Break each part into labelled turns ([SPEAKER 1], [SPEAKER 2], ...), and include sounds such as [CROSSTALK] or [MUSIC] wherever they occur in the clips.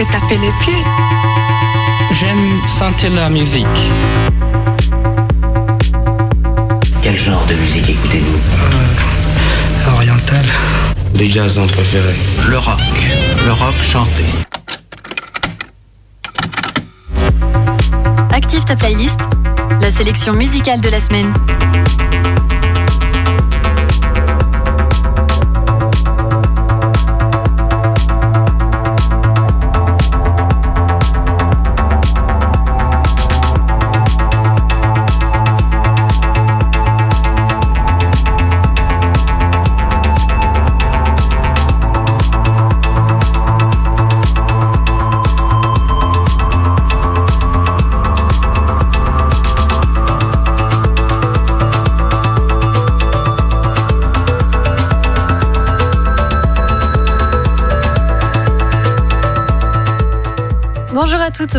[SPEAKER 1] fait taper les pieds.
[SPEAKER 2] J'aime sentir la musique.
[SPEAKER 3] Quel genre de musique écoutez-vous?
[SPEAKER 4] Euh, Oriental.
[SPEAKER 2] Des jazzons préférés.
[SPEAKER 3] Le rock. Le rock chanté.
[SPEAKER 5] Active ta playlist, la sélection musicale de la semaine.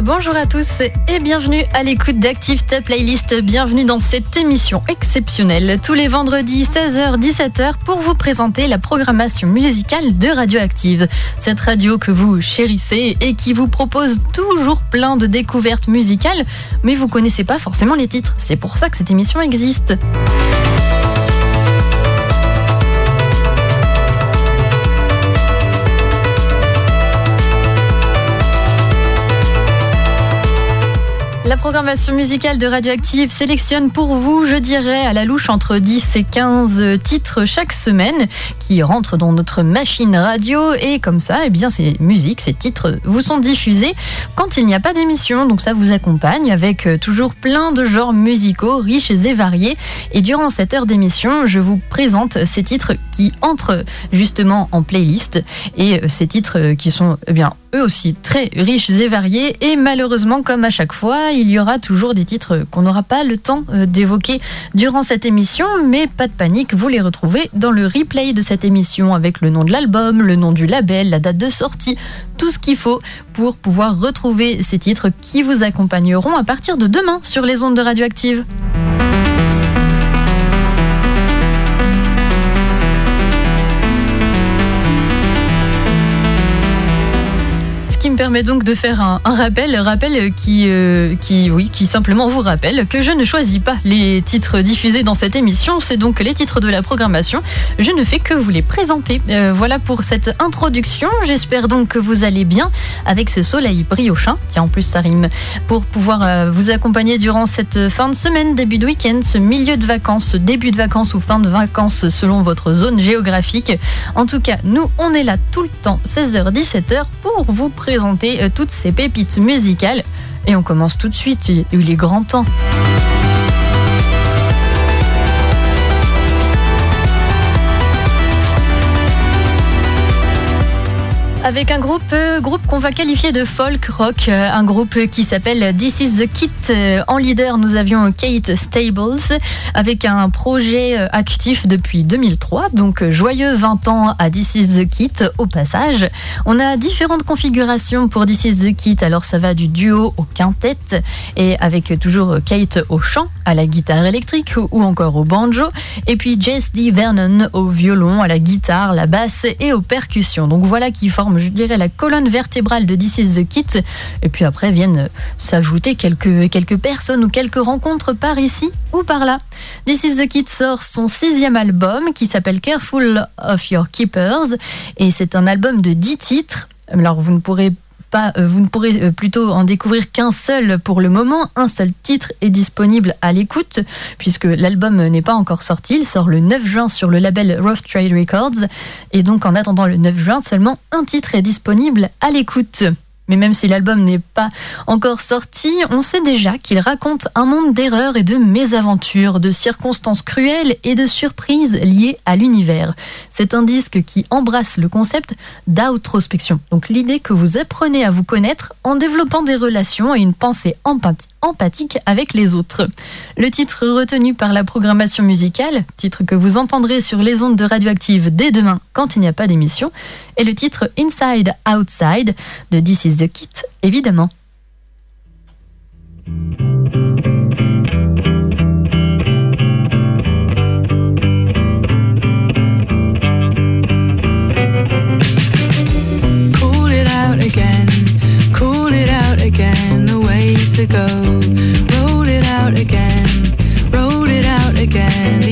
[SPEAKER 5] Bonjour à tous et bienvenue à l'écoute d'Active Ta Playlist. Bienvenue dans cette émission exceptionnelle tous les vendredis 16h-17h pour vous présenter la programmation musicale de Radioactive. Cette radio que vous chérissez et qui vous propose toujours plein de découvertes musicales, mais vous connaissez pas forcément les titres. C'est pour ça que cette émission existe. La programmation musicale de Radioactive sélectionne pour vous, je dirais, à la louche entre 10 et 15 titres chaque semaine qui rentrent dans notre machine radio et comme ça, eh bien, ces musiques, ces titres vous sont diffusés quand il n'y a pas d'émission. Donc ça vous accompagne avec euh, toujours plein de genres musicaux riches et variés. Et durant cette heure d'émission, je vous présente ces titres qui entrent justement en playlist et euh, ces titres qui sont eh bien eux aussi très riches et variés. Et malheureusement, comme à chaque fois, il y aura toujours des titres qu'on n'aura pas le temps euh, d'évoquer durant cette émission. Mais pas de panique, vous les retrouvez dans le replay de cette émission avec le nom de l'album, le nom du label, la date de sortie, tout ce qu'il faut pour pouvoir retrouver ces titres qui vous accompagneront à partir de demain sur les ondes de Radioactive. Me permet donc de faire un, rappel, rappel qui, euh, qui, oui, qui simplement vous rappelle que je ne choisis pas les titres diffusés dans cette émission, c'est donc les titres de la programmation. Je ne fais que vous les présenter. Euh, voilà pour cette introduction. J'espère donc que vous allez bien avec ce soleil briochin, tiens en plus ça rime, pour pouvoir euh, vous accompagner durant cette fin de semaine, début de week-end, ce milieu de vacances, ce début de vacances ou fin de vacances selon votre zone géographique. En tout cas, nous, on est là tout le temps, 16h-17h, pour vous présenter euh, toutes ces pépites musicales. Et on commence tout de suite, il est grand temps. Avec un groupe, euh, groupe qu'on va qualifier de folk rock, euh, un groupe qui s'appelle This Is the Kit. Euh, en leader, nous avions Kate Stables avec un projet actif depuis 2003, donc joyeux 20 ans à This Is the Kit au passage. On a différentes configurations pour This Is the Kit, alors ça va du duo au quintet et avec toujours Kate au chant, à la guitare électrique ou encore au banjo, et puis Jess D. Vernon au violon, à la guitare, la basse et aux percussions. Donc voilà qui forme je dirais, la colonne vertébrale de This is the Kit. Et puis après viennent s'ajouter quelques, quelques personnes ou quelques rencontres par ici ou par là. This is the Kit sort son sixième album qui s'appelle Careful of Your Keepers. Et c'est un album de dix titres. Alors vous ne pourrez euh, vous ne pourrez euh, plutôt en découvrir qu'un seul pour le moment. Un seul titre est disponible à l'écoute, puisque l'album n'est pas encore sorti. Il sort le 9 juin sur le label Rough Trade Records. Et donc, en attendant le 9 juin, seulement un titre est disponible à l'écoute. Mais même si l'album n'est pas encore sorti, on sait déjà qu'il raconte un monde d'erreurs et de mésaventures, de circonstances cruelles et de surprises liées à l'univers. C'est un disque qui embrasse le concept d'introspection. Donc l'idée que vous apprenez à vous connaître en développant des relations et une pensée empathique empathique avec les autres. Le titre retenu par la programmation musicale, titre que vous entendrez sur les ondes de Radioactive dès demain quand il n'y a pas d'émission, est le titre Inside Outside de This is the Kit, évidemment. again, the
[SPEAKER 6] way to go. Roll it out again, roll it out again.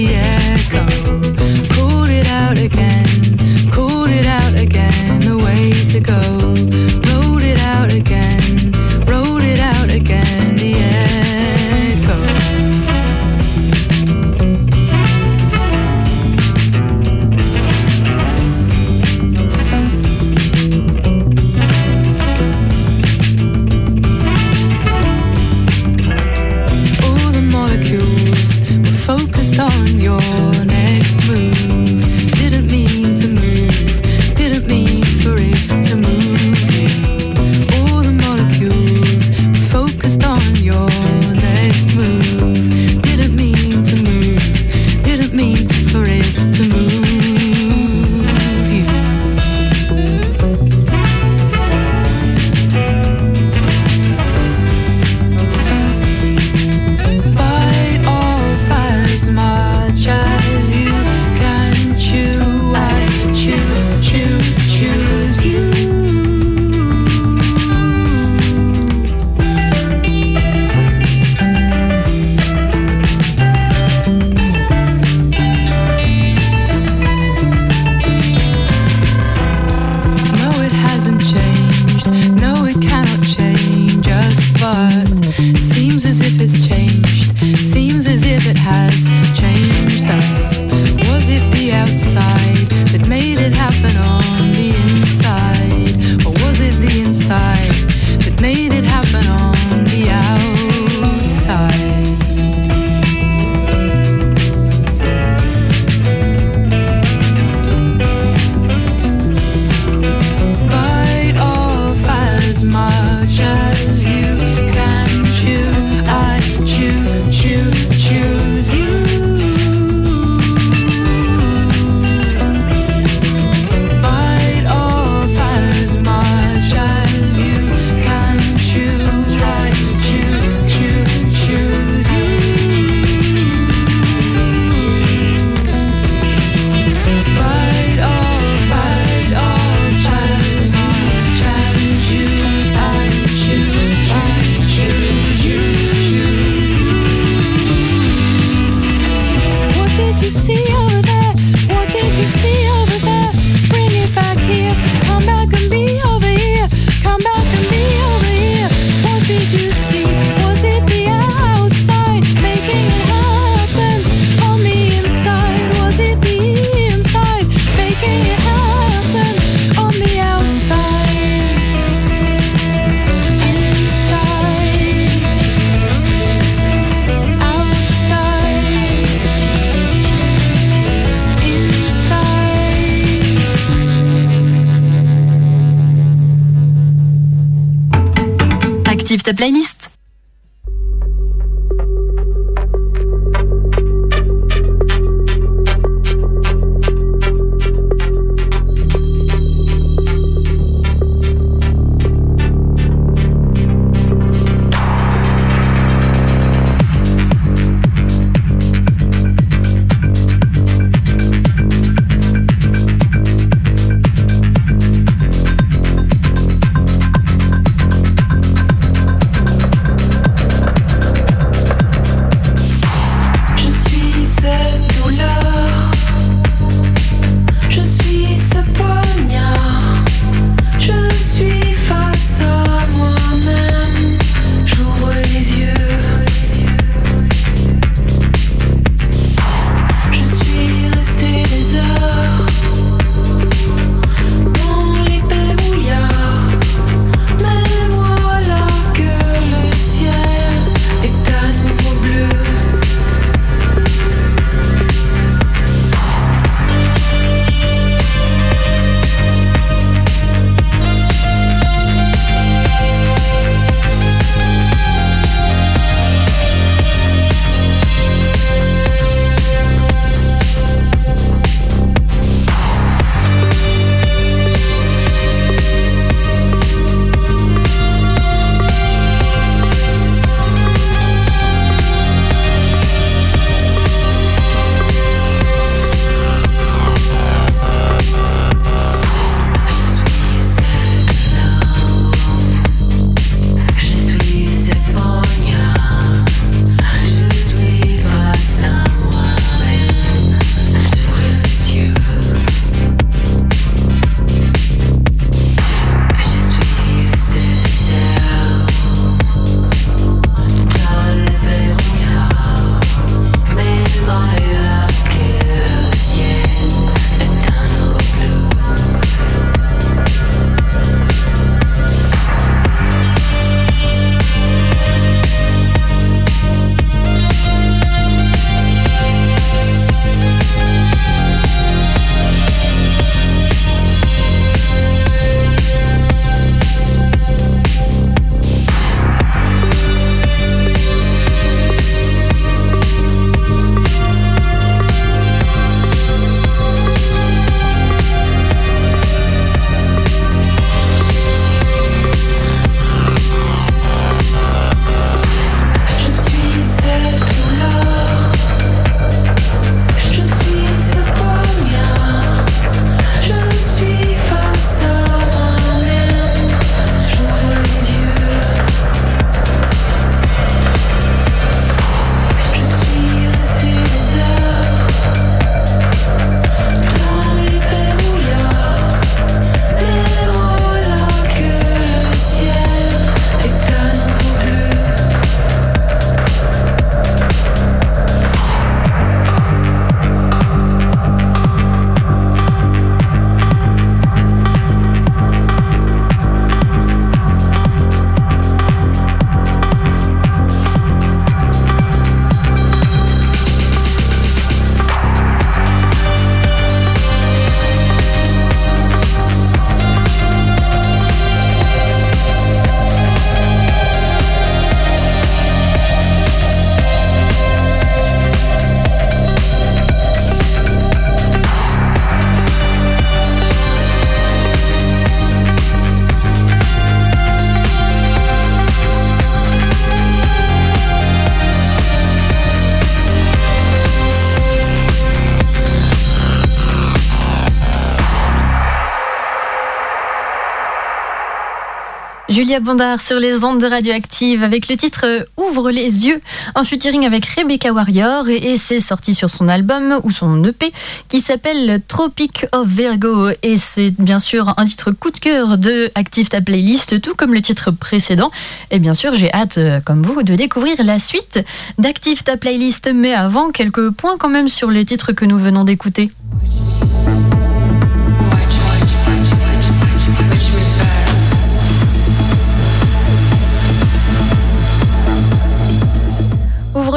[SPEAKER 5] Julia sur les ondes de Radioactive avec le titre euh, Ouvre les yeux, un featuring avec Rebecca Warrior et, c'est sorti sur son album ou son EP qui s'appelle Tropic of Virgo et c'est bien sûr un titre coup de cœur de Active ta playlist tout comme le titre précédent et bien sûr j'ai hâte euh, comme vous de découvrir la suite d'Active ta playlist mais avant quelques points quand même sur les titres que nous venons d'écouter.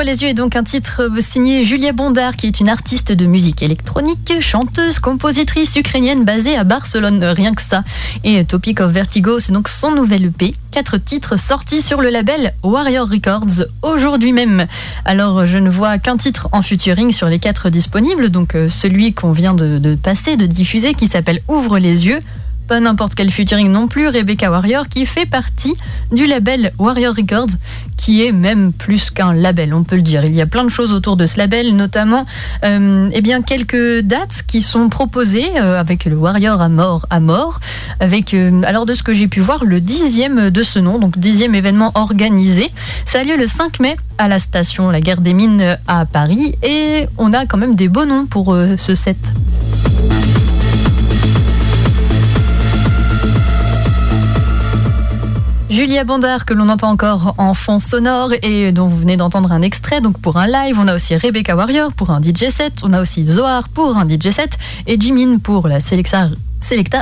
[SPEAKER 5] Ouvre les yeux est donc un titre signé Julia Bondard, qui est une artiste de musique électronique, chanteuse, compositrice ukrainienne basée à Barcelone, rien que ça. Et Topic of Vertigo, c'est donc son nouvel EP. Quatre titres sortis sur le label Warrior Records aujourd'hui même. Alors, je ne vois qu'un titre en featuring sur les quatre disponibles, donc euh, celui qu'on vient de passer, de diffuser, qui s'appelle Ouvre les yeux pas n'importe quel featuring non plus, Rebecca Warrior, qui fait partie du label Warrior Records, qui est même plus qu'un label, on peut le dire. Il y a plein de choses autour de ce label, notamment euh, eh bien, quelques dates qui sont proposées euh, avec le Warrior à mort à mort, avec, euh, alors de ce que j'ai pu voir, le dixième de ce nom, donc dixième événement organisé. Ça a lieu le 5 mai à la station La Guerre des Mines à Paris, et on a quand même des beaux noms pour ce set. Julia Bondard que l'on entend encore en fond sonore et dont vous venez d'entendre un extrait donc pour un live. On a aussi Rebecca Warrior pour un DJ set. On a aussi Zohar pour un DJ set et Jimin pour la Selecta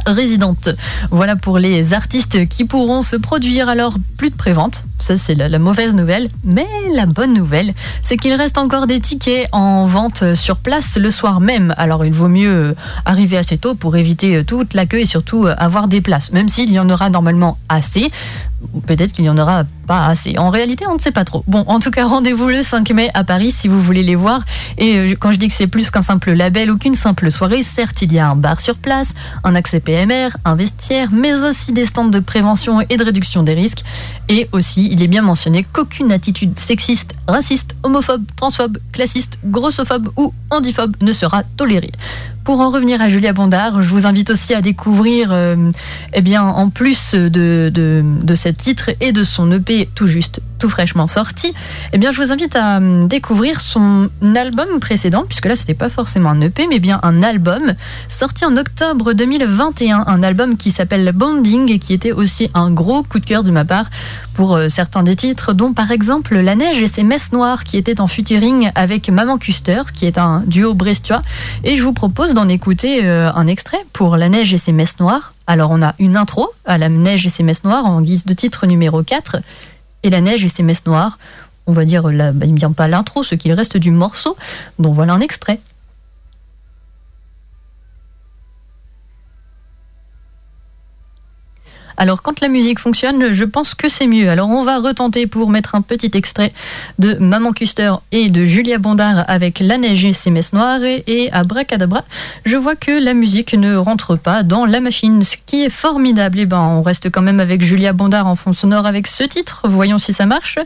[SPEAKER 5] résidente. Voilà pour les artistes qui pourront se produire. Alors, plus de prévente, ça c'est la, mauvaise nouvelle. Mais la bonne nouvelle, c'est qu'il reste encore des tickets en vente sur place le soir même. Alors, il vaut mieux arriver assez tôt pour éviter toute l'accueil et surtout avoir des places, même s'il y en aura normalement assez peut-être qu'il n'y en aura pas assez. En réalité, on ne sait pas trop. Bon, en tout cas, rendez-vous le 5 mai à Paris si vous voulez les voir. Et euh, quand je dis que c'est plus qu'un simple label ou qu'une simple soirée, certes, il y a un bar sur place, un accès PMR, un vestiaire, mais aussi des stands de prévention et de réduction des risques. Et aussi, il est bien mentionné qu'aucune attitude sexiste, raciste, homophobe, transphobe, classiste, grossophobe ou handiphobe ne sera tolérée. Pour en revenir à Julia Bondard, je vous invite aussi à découvrir, euh, eh en plus de, de, de ce titre et de son EP tout juste tout fraîchement sorti, eh bien, je vous invite à hum, découvrir son album précédent, puisque là, c'était pas forcément un EP, mais bien un album sorti en octobre 2021, un album qui s'appelle Bonding et qui était aussi un gros coup de cœur de ma part pour euh, certains des titres, dont par exemple La Neige et ses messes noires, qui était en featuring avec Maman Custer, qui est un duo brestois. Et je vous propose d'en écouter euh, un extrait pour La Neige et ses messes noires. Alors, on a une intro à La Neige et ses messes noires en guise de titre numéro 4 et la neige et ses messes noires. On va dire, là, bah, vient pas l'intro, ce qu'il reste du morceau. Donc voilà un extrait. Alors quand la musique fonctionne, je pense que c'est mieux. Alors on va retenter pour mettre un petit extrait de Maman Custer et de Julia Bondard avec La neige et ses messes noires et, et à Bracadabra, je vois que la musique ne rentre pas dans la machine, ce qui est formidable. Et eh ben on reste quand même avec Julia Bondard en fond sonore avec ce titre. Voyons si ça marche.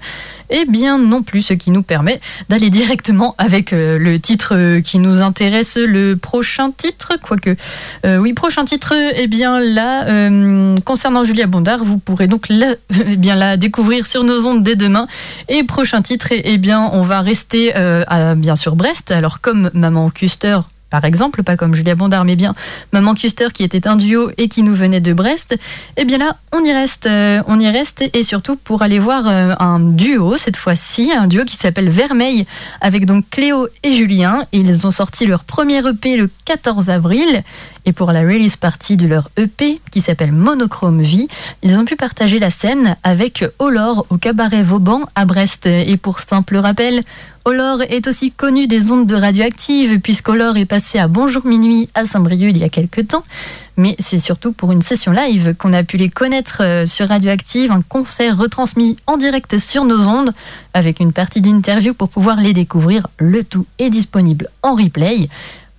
[SPEAKER 5] Eh bien non plus, ce qui nous permet d'aller directement avec euh, le titre qui nous intéresse, le prochain titre, quoique. Euh, oui, prochain titre, eh bien là, euh, concernant Julia Bondard, vous pourrez donc la, [LAUGHS] eh la découvrir sur nos ondes dès demain. Et prochain titre, eh bien on va rester à, bien sûr Brest. Alors comme Maman Custer par exemple, pas comme Julia Bondard, mais bien Maman Custer qui était un duo et qui nous venait de Brest, eh bien là, on y reste. Euh, on y reste et surtout pour aller voir euh, un duo, cette fois-ci, un duo qui s'appelle Vermeil, avec donc Cléo et Julien. Ils ont sorti leur premier EP le 14 avril et pour la release party de leur EP qui s'appelle Monochrome Vie, ils ont pu partager la scène avec Olor au cabaret Vauban à Brest. Et pour simple rappel, Olor est aussi connu des ondes de radioactive puisqu'Olor est passé à Bonjour Minuit à Saint-Brieuc il y a quelques temps. Mais c'est surtout pour une session live qu'on a pu les connaître euh, sur Radioactive, un concert retransmis en direct sur nos ondes avec une partie d'interview pour pouvoir les découvrir. Le tout est disponible en replay.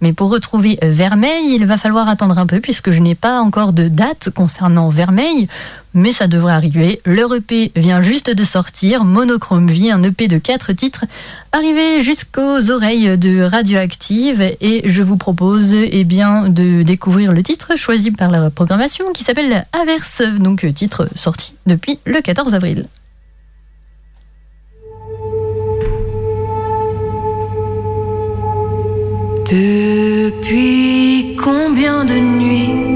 [SPEAKER 5] Mais pour retrouver euh, Vermeil, il va falloir attendre un peu puisque je n'ai pas encore de date concernant Vermeil, mais ça devrait arriver. Leur EP vient juste de sortir, Monochrome Vie, un EP de 4 titres, arrivé jusqu'aux oreilles de Radioactive et je vous propose eh de découvrir le titre choisi par la programmation qui s'appelle Averse, donc euh, titre sorti depuis le 14 avril.
[SPEAKER 7] Depuis combien de nuits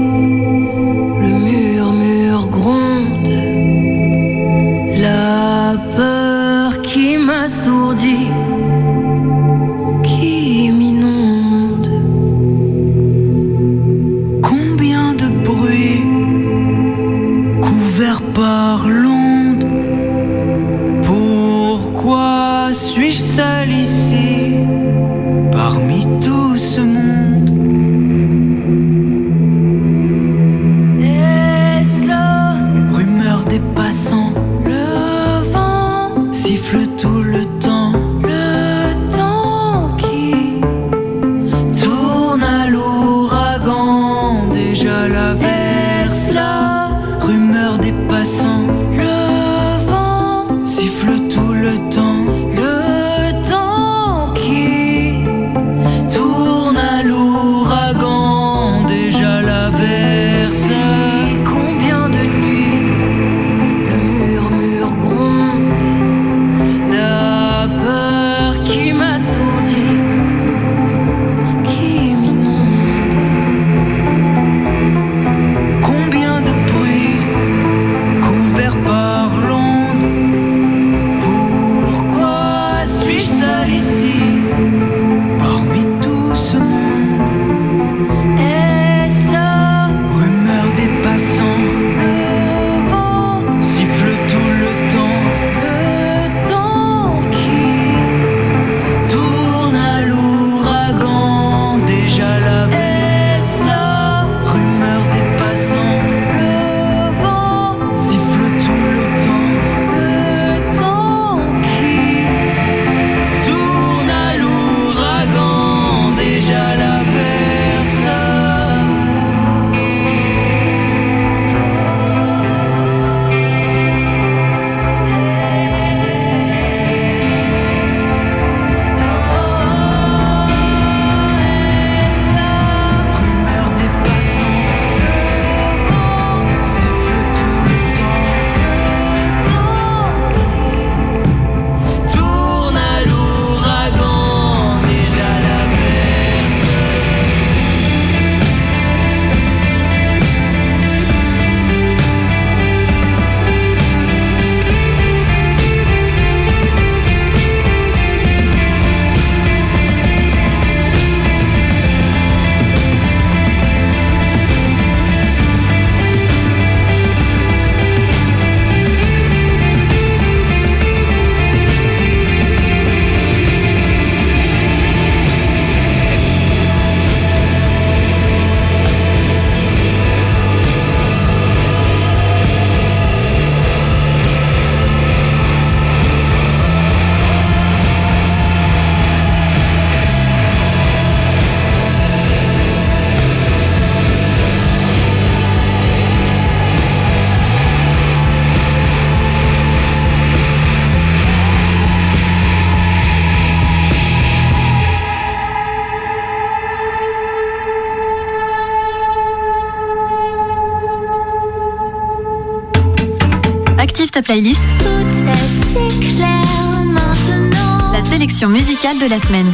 [SPEAKER 7] La
[SPEAKER 5] sélection musicale de la semaine.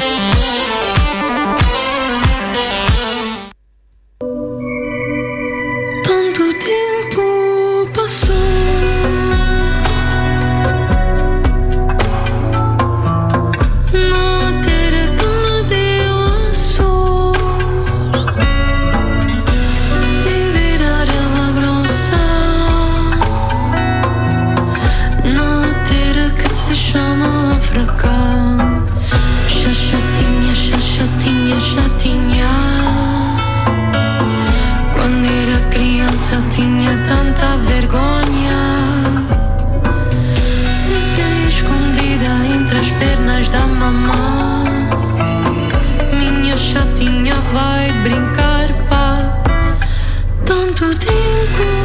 [SPEAKER 5] vai brincar, pá. Tanto tempo.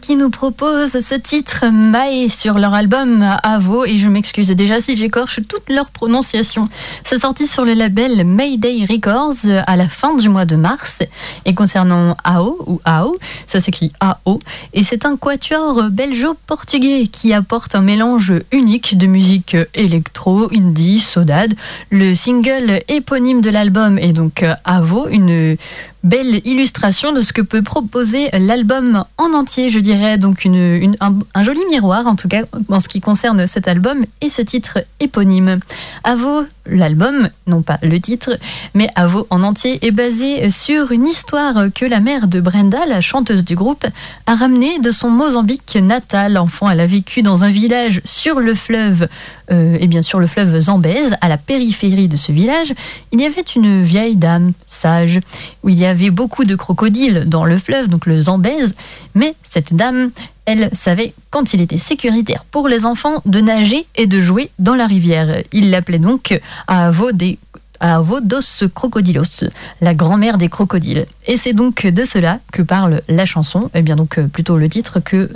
[SPEAKER 5] Und propose ce titre Mae sur leur album Avo et je m'excuse déjà si j'écorche toute leur prononciation. C'est sorti sur le label Mayday Records à la fin du mois de mars et concernant Ao ou Ao, ça s'écrit AO et c'est un quatuor belgeo-portugais qui apporte un mélange unique de musique électro, indie, sodade. Le single éponyme de l'album est donc Avo, une belle illustration de ce que peut proposer l'album en entier, je dirais. Donc une, un, joli miroir, en tout cas, en ce qui concerne cet album et ce titre éponyme. Avo, l'album, non pas le titre, mais Avo en entier est basé sur une histoire que la mère de Brenda, la chanteuse du groupe, a ramenée de son Mozambique natal. Enfant, elle a vécu dans un village sur le fleuve, euh, et bien sûr le fleuve Zambèze, à la périphérie de ce village. Il y avait une vieille dame sage, où il y avait beaucoup de crocodiles dans le fleuve, donc le Zambèze, mais cette dame, elle savait quand il était sécuritaire pour les enfants de nager et de jouer dans la rivière. Il l'appelait donc à des à Vodos Crocodilos, la grand-mère des crocodiles. Et c'est donc de cela que parle la chanson, et eh bien donc euh, plutôt le titre que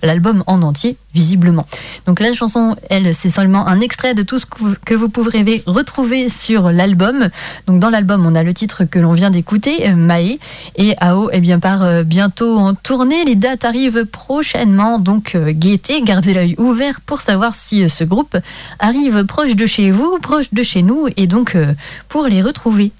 [SPEAKER 5] l'album en entier, visiblement. Donc la chanson, elle, c'est seulement un extrait de tout ce que vous pourrez retrouver sur l'album. Donc dans l'album, on a le titre que l'on vient d'écouter, euh, Mae, et AO, et eh bien part euh, bientôt en tournée. Les dates arrivent prochainement, donc gaieté, gardez l'œil ouvert pour savoir si ce groupe arrive proche de chez vous, proche de chez nous, et donc pour les retrouver.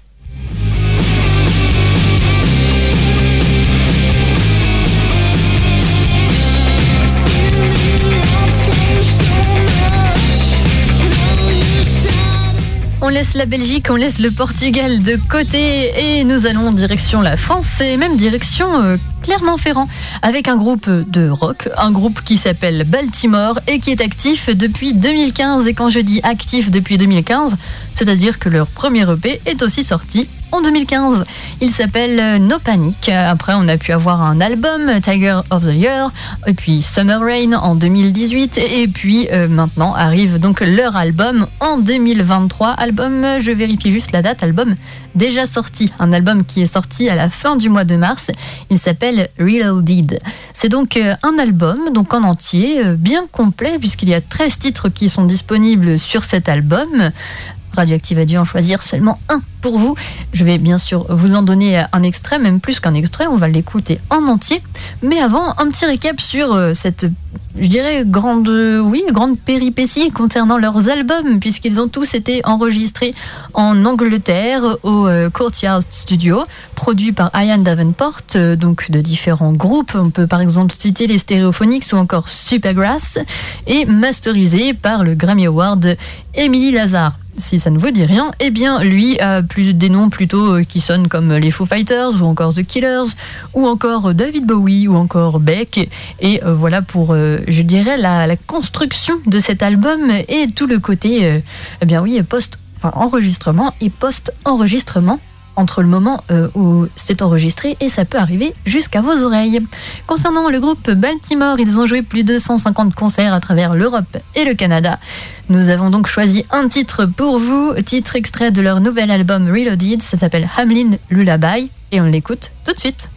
[SPEAKER 5] On laisse la Belgique, on laisse le Portugal de côté et nous allons en direction la France et même direction euh, Clermont-Ferrand avec un groupe de rock, un groupe qui s'appelle Baltimore et qui est actif depuis 2015. Et quand je dis actif depuis 2015, c'est-à-dire que leur premier EP est aussi sorti en 2015. Il s'appelle euh, No Panic. Après, on a pu avoir un album, Tiger of the Year, et puis Summer Rain en 2018, et puis euh, maintenant arrive donc leur album en 2023. Album, je vérifie juste la date, album déjà sorti, un album qui est sorti à la fin du mois de mars. Il s'appelle Reloaded. C'est donc euh, un album, donc en entier, bien complet, puisqu'il y a 13 titres qui sont disponibles sur cet album. Radioactive a dû en choisir seulement un pour vous. Je vais bien sûr vous en donner un extrait, même plus qu'un extrait, on va l'écouter en entier. Mais avant, un petit récap sur euh, cette, je dirais, grande, oui, grande péripétie concernant leurs albums, puisqu'ils ont tous été enregistrés en Angleterre au euh, Courtyard Studio, produit par Ian Davenport, euh, donc de différents groupes. On peut par exemple citer les Stereophonics ou encore Supergrass, et masterisé par le Grammy Award Emily Lazare si ça ne vous dit rien, eh bien lui a des noms plutôt euh, qui sonnent comme les Foo Fighters ou encore The Killers ou encore David Bowie ou encore Beck. Et euh, voilà pour, euh, je dirais, la, construction de cet album et tout le côté, eh bien oui, post enregistrement et post-enregistrement entre le moment euh, où c'est enregistré et ça peut arriver jusqu'à vos oreilles. Concernant le groupe Baltimore, ils ont joué plus de 150 concerts à travers l'Europe et le Canada. Nous avons donc choisi un titre pour vous, titre extrait de leur nouvel album Reloaded, ça s'appelle Hamlin Lullaby et on l'écoute tout de suite.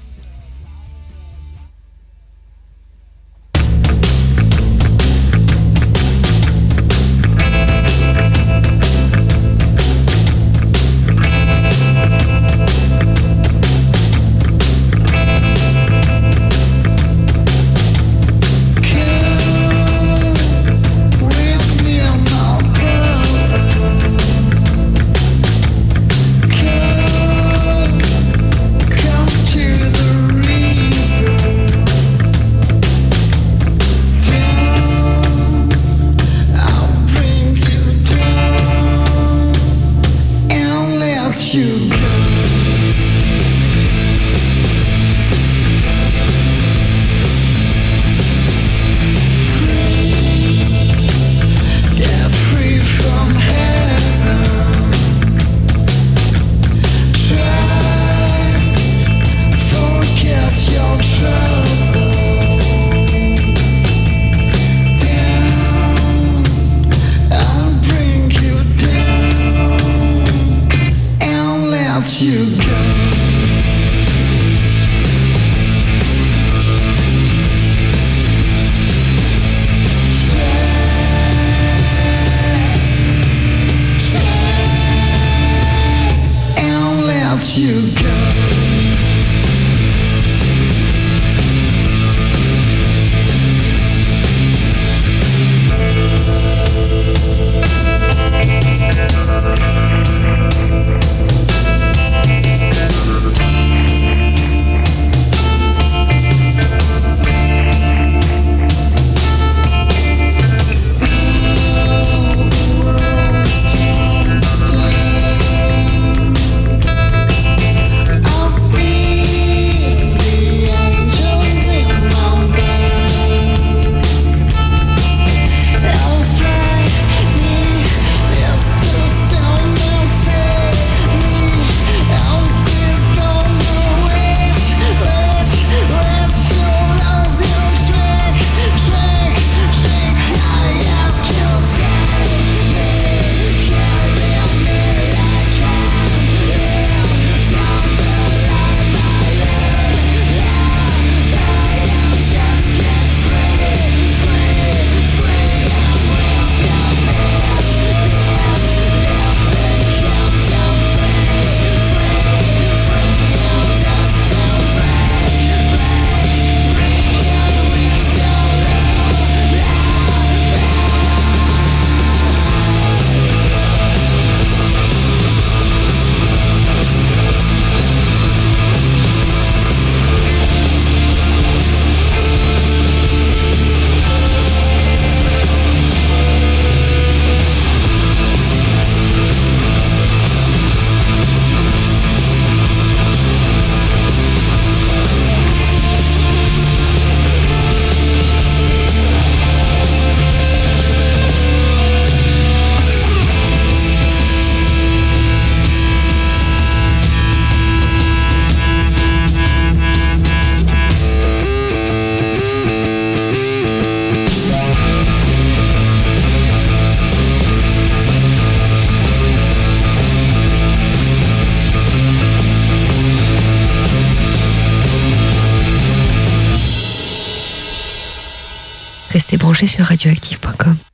[SPEAKER 6] Sur radioactive.com.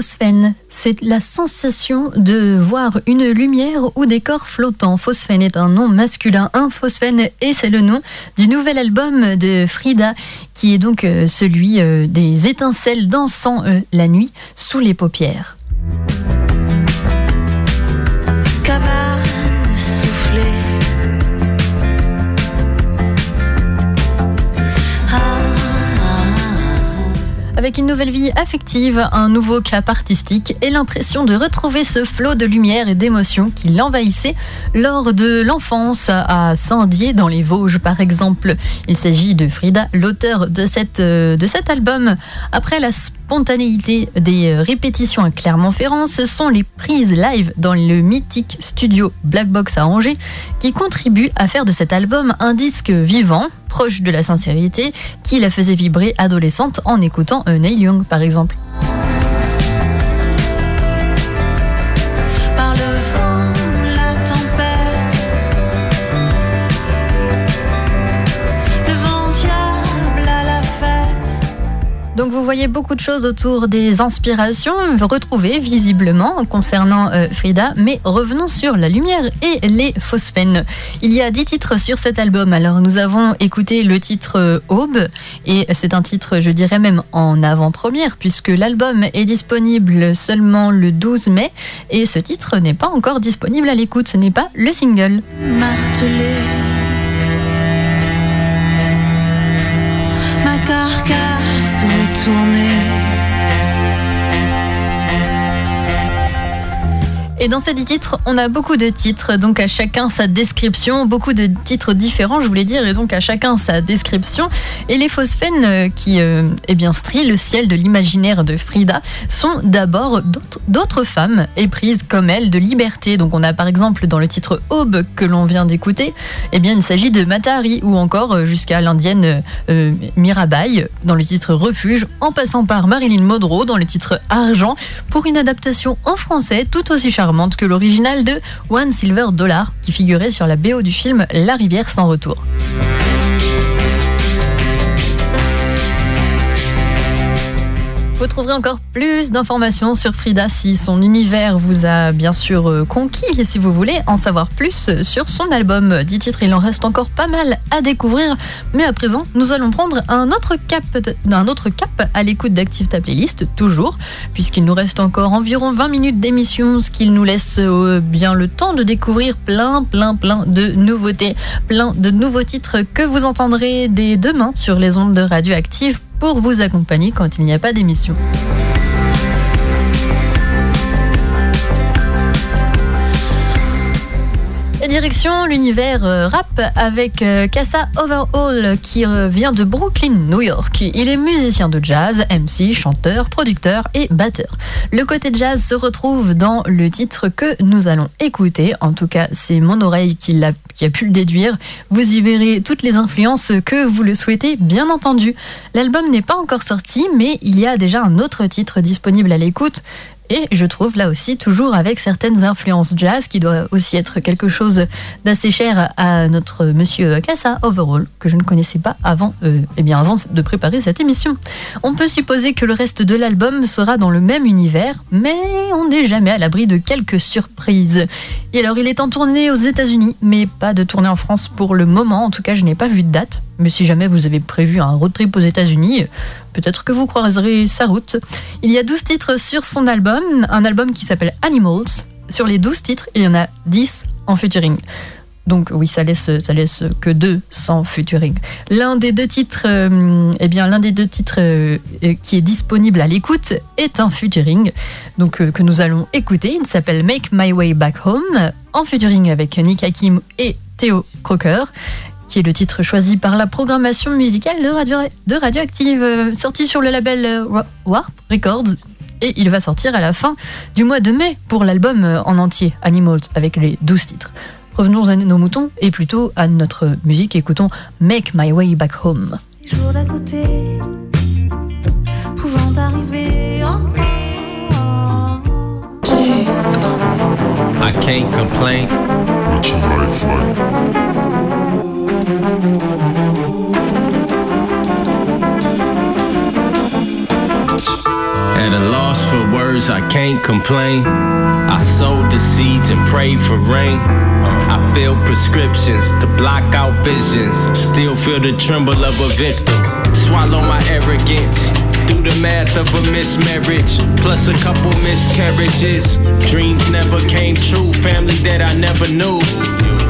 [SPEAKER 5] c'est la sensation de voir une lumière ou des corps flottants. Phosphène est un nom masculin, un phosphène, et c'est le nom du nouvel album de Frida, qui est donc euh, celui euh, des étincelles dansant euh, la nuit sous les paupières. Avec une nouvelle vie affective, un nouveau cap artistique et l'impression de retrouver ce flot de lumière et d'émotion qui l'envahissait lors de l'enfance à Saint-Dié dans les Vosges par exemple. Il s'agit de Frida, l'auteur de, euh, de cet album. Après la spontanéité des répétitions à Clermont-Ferrand, ce sont les prises live dans le mythique studio Black Box à Angers qui contribuent à faire de cet album un disque vivant, proche de la sincérité, qui la faisait vibrer adolescente en écoutant Neil Young par exemple. Donc vous voyez beaucoup de choses autour des inspirations retrouvées visiblement concernant euh, Frida, mais revenons sur la lumière et les phosphènes. Il y a dix titres sur cet album. Alors nous avons écouté le titre euh, Aube et c'est un titre, je dirais même en avant-première puisque l'album est disponible seulement le 12 mai et ce titre n'est pas encore disponible à l'écoute. Ce n'est pas le single.
[SPEAKER 8] Carcasse
[SPEAKER 5] Et dans ces 10 titres, on a beaucoup de titres, donc à chacun sa description, beaucoup de titres différents, je voulais dire, et donc à chacun sa description. Et les phosphènes euh, qui, euh, eh bien, strient le ciel de l'imaginaire de Frida sont d'abord d'autres- femmes éprises comme elle de liberté. Donc on a par exemple dans le titre Aube que l'on vient d'écouter, eh bien il s'agit de Matahari ou encore euh, jusqu'à l'indienne euh, Mirabai dans le titre Refuge, en passant par Marilyn Monroe dans le titre Argent pour une adaptation en français tout aussi charmante que l'original de One Silver Dollar qui figurait sur la BO du film La rivière sans retour. Vous trouverez encore plus d'informations sur Frida si son univers vous a bien sûr euh, conquis et si vous voulez en savoir plus sur son album. 10 titres, il en reste encore pas mal à découvrir. Mais à présent, nous allons prendre un autre cap, un autre cap à l'écoute d'Active ta playlist, toujours, puisqu'il nous reste encore environ 20 minutes d'émission, ce qui nous laisse euh, bien le temps de découvrir plein, plein, plein de nouveautés, plein de nouveaux titres que vous entendrez dès demain sur les ondes de pour vous accompagner quand il n'y a pas d'émission. L'univers euh, rap avec euh, Kassa Overhaul qui euh, vient de Brooklyn, New York. Il est musicien de jazz, MC, chanteur, producteur et batteur. Le côté jazz se retrouve dans le titre que nous allons écouter. En tout cas, c'est mon oreille qui a pu le déduire. Vous y verrez toutes les influences que vous le souhaitez, bien entendu. L'album n'est pas encore sorti, mais il y a déjà un autre titre disponible à l'écoute. Et je trouve là aussi toujours avec certaines influences jazz qui doit aussi être quelque chose d'assez cher à notre monsieur Kassa Overall que je ne connaissais pas avant, euh, eh bien avant de préparer cette émission. On peut supposer que le reste de l'album sera dans le même univers, mais on n'est jamais à l'abri de quelques surprises. Et alors il est en tournée aux États-Unis, mais pas de tournée en France pour le moment. En tout cas, je n'ai pas vu de date. Mais si jamais vous avez prévu un road trip aux États-Unis, peut-être que vous croiserez sa route. Il y a 12 titres sur son album, un album qui s'appelle Animals. Sur les 12 titres, il y en a 10 en featuring. Donc oui, ça laisse, ça laisse que deux sans featuring. L'un des deux titres, euh, eh bien l'un des deux titres euh, qui est disponible à l'écoute est un featuring, donc euh, que nous allons écouter. Il s'appelle Make My Way Back Home, en featuring avec Nick Hakim et Théo Crocker qui est le titre choisi par la programmation musicale de, Radio, de Radioactive, euh, sorti sur le label euh, Wa- Warp Records. Et il va sortir à la fin du mois de mai pour l'album euh, en entier, Animals, avec les 12 titres. Revenons à nos moutons et plutôt à notre musique. Écoutons Make My Way Back Home.
[SPEAKER 8] Six jours d'à côté, pouvant arriver.
[SPEAKER 9] I can't complain.
[SPEAKER 10] What's your life
[SPEAKER 9] I can't complain. I sowed the seeds and prayed for rain. Uh, I filled prescriptions to block out visions. Still feel the tremble of a victim. Swallow my arrogance. Do the math of a mismarriage, plus a couple miscarriages. Dreams never came true, family that I never knew.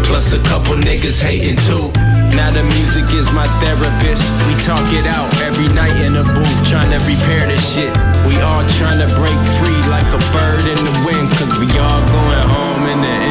[SPEAKER 9] Plus a couple niggas hating too. Now the music is my therapist. We talk it out every night in the booth, trying to repair this shit. We all trying to break free like a bird in the wind, cause we all going home in the end.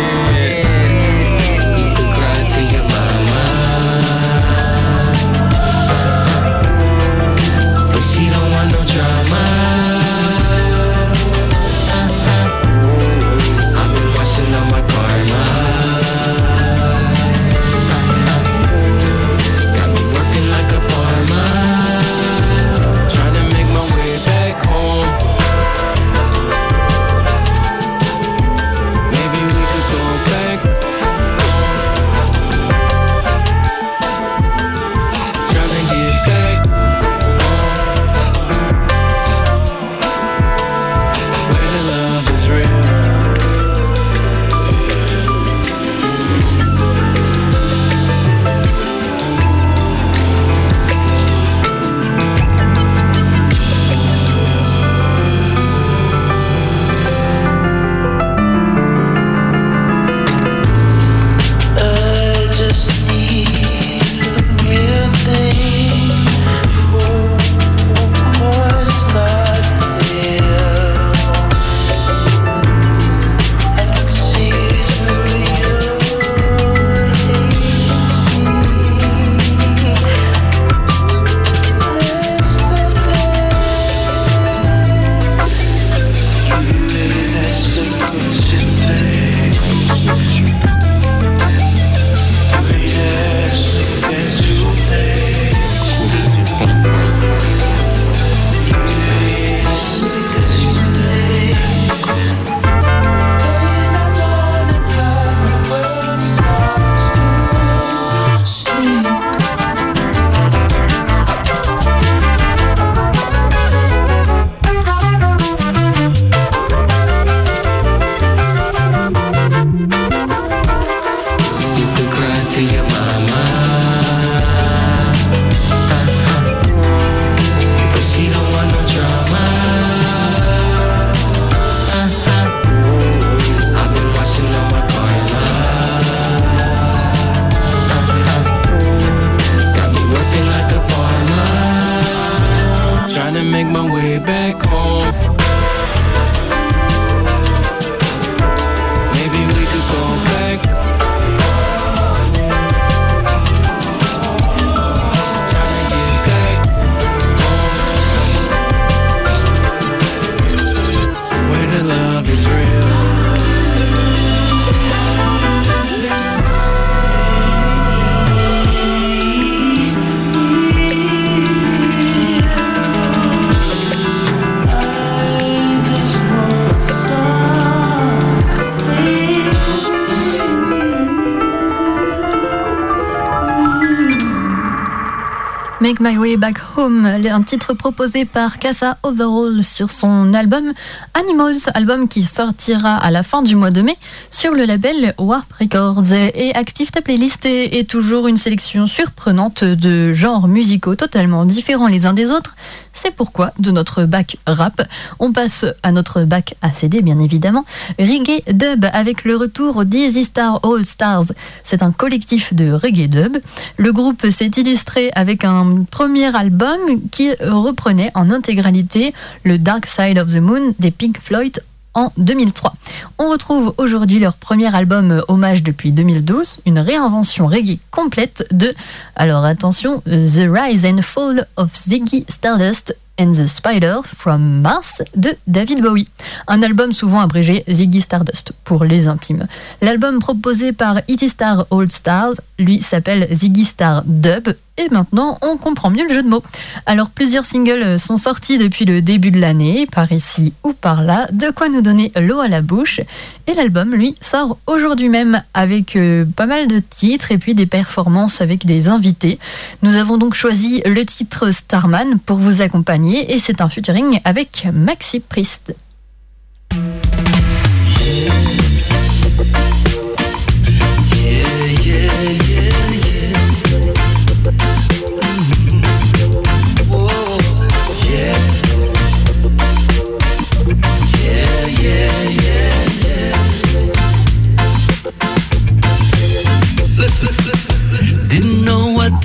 [SPEAKER 9] Make My Way Back Home,
[SPEAKER 5] un titre proposé par Casa Overall sur son album Animals, album qui sortira à la fin du mois de mai sur le label Warp Records. Et Active ta playlist est toujours une sélection surprenante de genres musicaux totalement différents les uns des autres c'est pourquoi de notre bac rap, on passe à notre bac ACD bien évidemment, reggae dub avec le retour d'Easy Star All Stars. C'est un collectif de reggae dub. Le groupe s'est illustré avec un premier album qui reprenait en intégralité le Dark Side of the Moon des Pink Floyd en 2003. On retrouve aujourd'hui leur premier album euh, hommage depuis 2012, une réinvention reggae complète de, alors attention, The Rise and Fall of Ziggy Stardust and the Spider from Mars de David Bowie. Un album souvent abrégé Ziggy Stardust pour les intimes. L'album proposé par E.T. Star All Stars, lui, s'appelle Ziggy Star Dub et maintenant, on comprend mieux le jeu de mots. Alors, plusieurs singles sont sortis depuis le début de l'année, par ici ou par là, de quoi nous donner l'eau à la bouche. Et l'album, lui, sort aujourd'hui même avec euh, pas mal de titres et puis des performances avec des invités. Nous avons donc choisi le titre Starman pour vous accompagner et c'est un featuring avec Maxi Priest.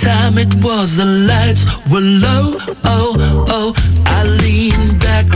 [SPEAKER 7] Time it was, the lights were low. Oh, oh, I leaned back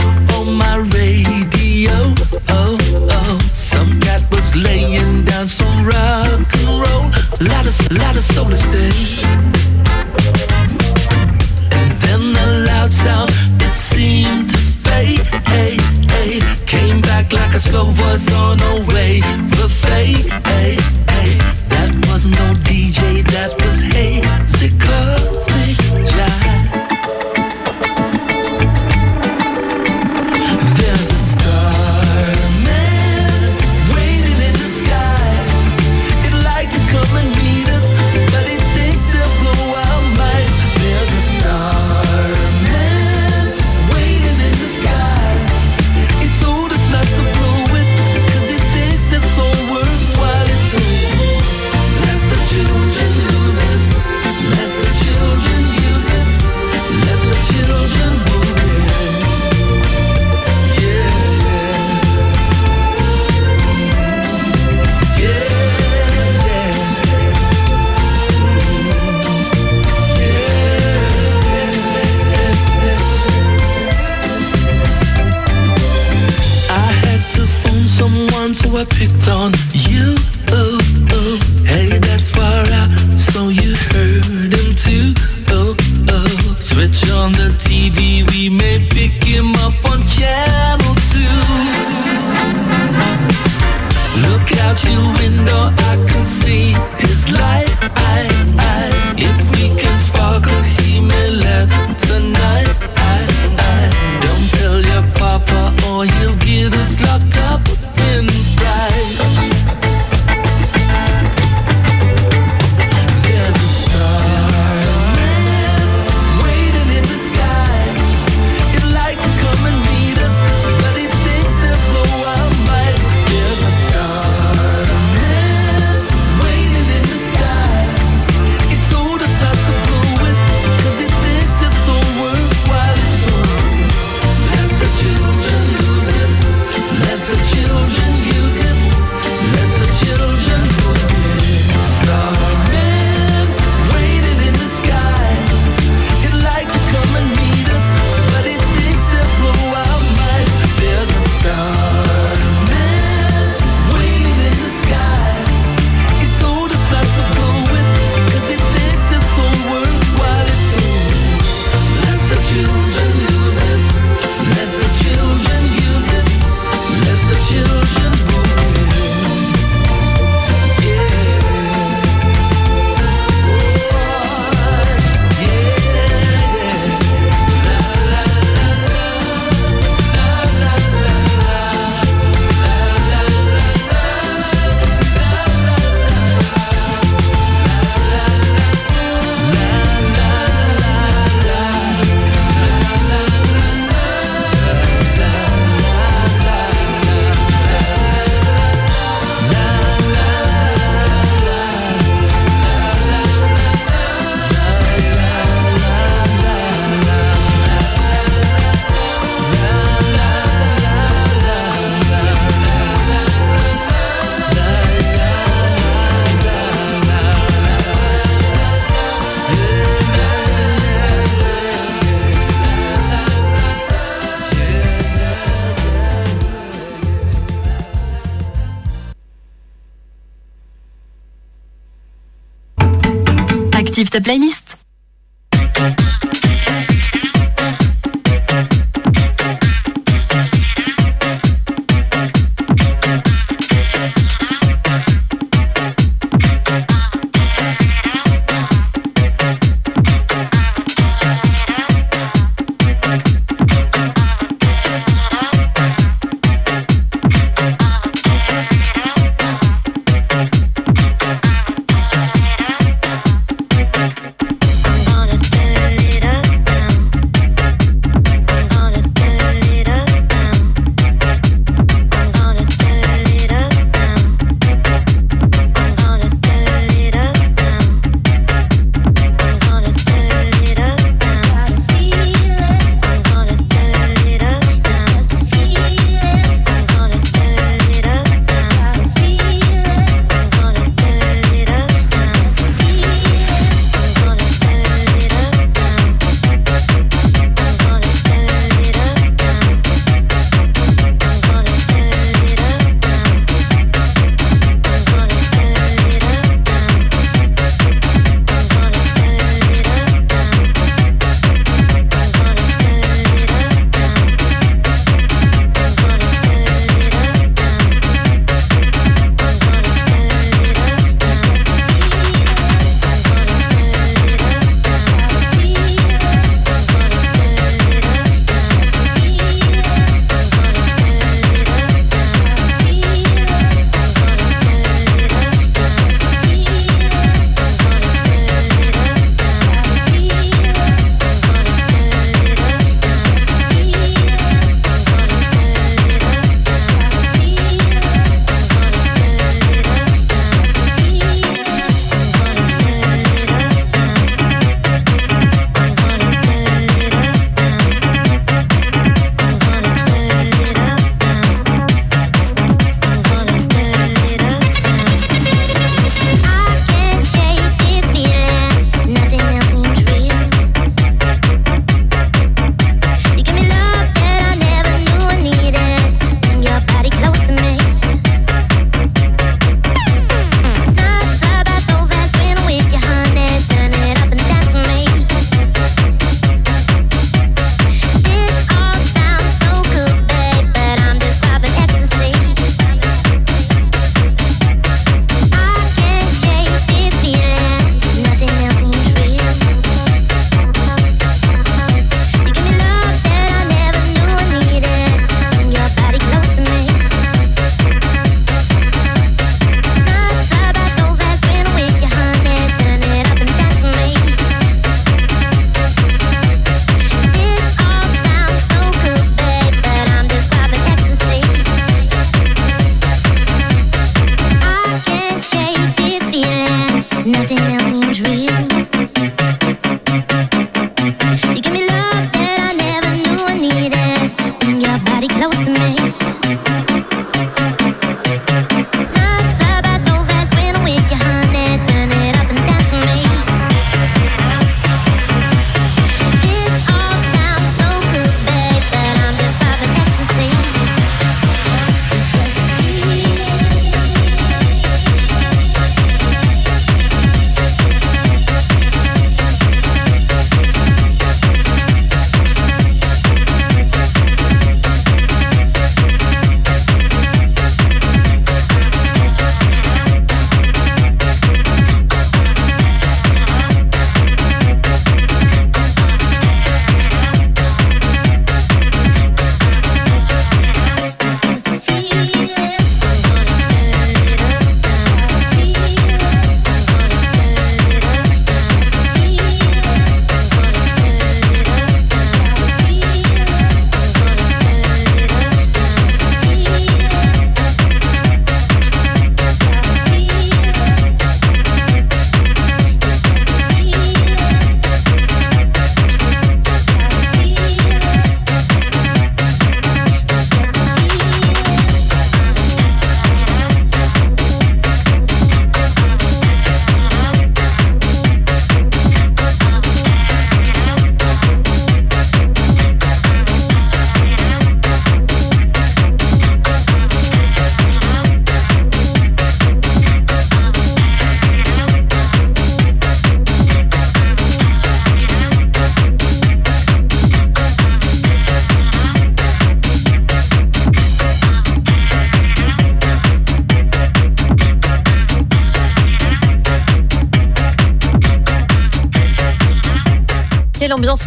[SPEAKER 5] Active ta playlist.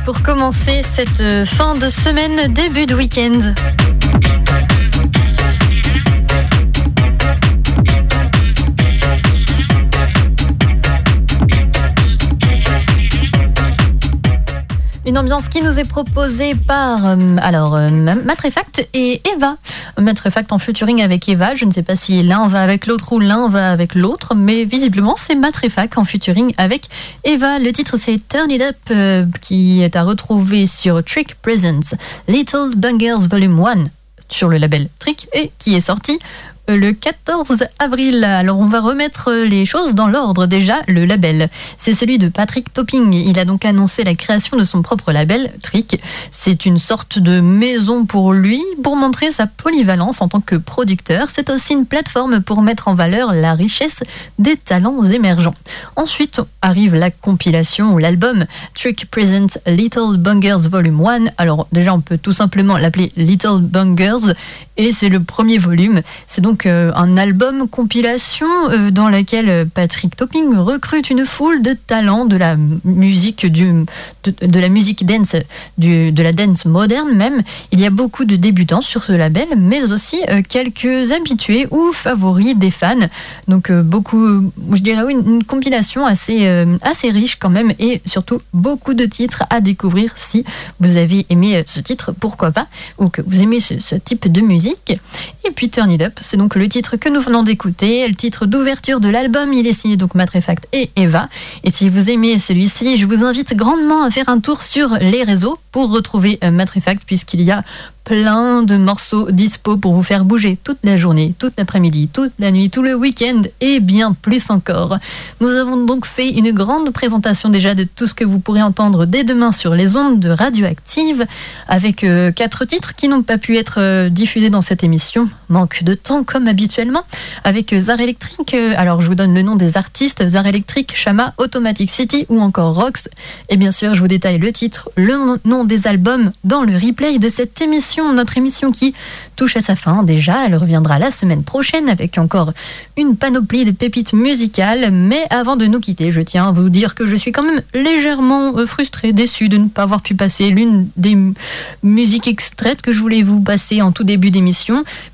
[SPEAKER 5] Pour commencer cette euh, fin de semaine, début de week-end. Ambiance qui nous est proposée par euh, alors euh, Matrefact et Eva. Matrefact en featuring avec Eva. Je ne sais pas si l'un va avec l'autre ou l'un va avec l'autre, mais visiblement c'est Matrefact en featuring avec Eva. Le titre c'est Turn It Up euh, qui est à retrouver sur Trick Presents Little Bungers Volume 1 sur le label Trick et qui est sorti le 14 avril. Alors on va remettre les choses dans l'ordre déjà. Le label, c'est celui de Patrick Topping. Il a donc annoncé la création de son propre label, Trick. C'est une sorte de maison pour lui, pour montrer sa polyvalence en tant que producteur. C'est aussi une plateforme pour mettre en valeur la richesse des talents émergents. Ensuite arrive la compilation ou l'album Trick Present Little Bungers Volume 1. Alors déjà on peut tout simplement l'appeler Little Bungers et c'est le premier volume. C'est donc euh, un album compilation euh, dans lequel euh, Patrick Topping recrute une foule de talents de la musique du, de, la musique dance, du, de la dance moderne même. Il y a beaucoup de débutants sur ce label, mais aussi quelques habitués ou favoris des fans. Donc beaucoup, je dirais oui, une compilation assez, assez riche quand même et surtout beaucoup de titres à découvrir si vous avez aimé ce titre, pourquoi pas, ou que vous aimez ce type de musique. Et puis Turn It Up, c'est donc le titre que nous venons d'écouter, le titre d'ouverture de l'album. Il est signé donc Matrefact et Eva. Et si vous aimez celui-ci, je vous invite grandement à faire un tour sur les réseaux pour retrouver euh, Matrefact, puisqu'il y a plein de morceaux dispo pour vous faire bouger toute la journée, toute l'après-midi, toute la nuit, tout le week-end et bien plus encore. Nous avons donc fait une grande présentation déjà de tout ce que vous pourrez entendre dès demain sur les ondes de Radioactive avec euh, quatre titres qui n'ont pas pu être euh, diffusés dans cette émission. Manque de temps comme habituellement avec euh, Zar Electric. alors je vous donne le nom des artistes Zar Electric, Shama, Automatic City ou encore Rox. Et bien sûr, je vous détaille le titre, le nom des albums dans le replay de cette émission notre émission qui touche à sa fin déjà. Elle reviendra la semaine prochaine avec encore une panoplie de pépites musicales. Mais avant de nous quitter, je tiens à vous dire que je suis quand même légèrement euh, frustrée, déçue de ne pas avoir pu passer l'une des musiques extraites que je voulais vous passer en tout début d'émission,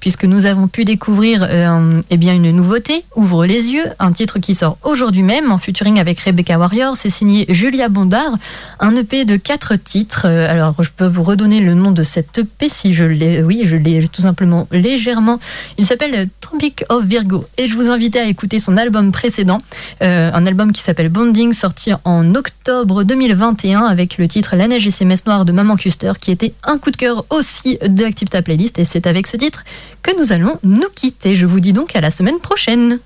[SPEAKER 5] puisque nous avons pu découvrir euh, eh bien une nouveauté, Ouvre les yeux, un titre qui sort aujourd'hui même en featuring avec Rebecca Warrior. C'est signé Julia Bondard, un EP de quatre titres. Euh, alors je peux vous redonner le nom de cet EP si je l'ai. Oui, je l'ai tout simplement légèrement. Il s'appelle Tropic of Virgo et je vous invite à écouter son album précédent, euh, un album qui s'appelle Bonding, sorti en octobre 2021 avec le titre La neige et ses messes noires de Maman Custer qui était un coup de cœur aussi de Active ta playlist et c'est ce titre que nous allons nous quitter. Je vous dis donc à la semaine prochaine.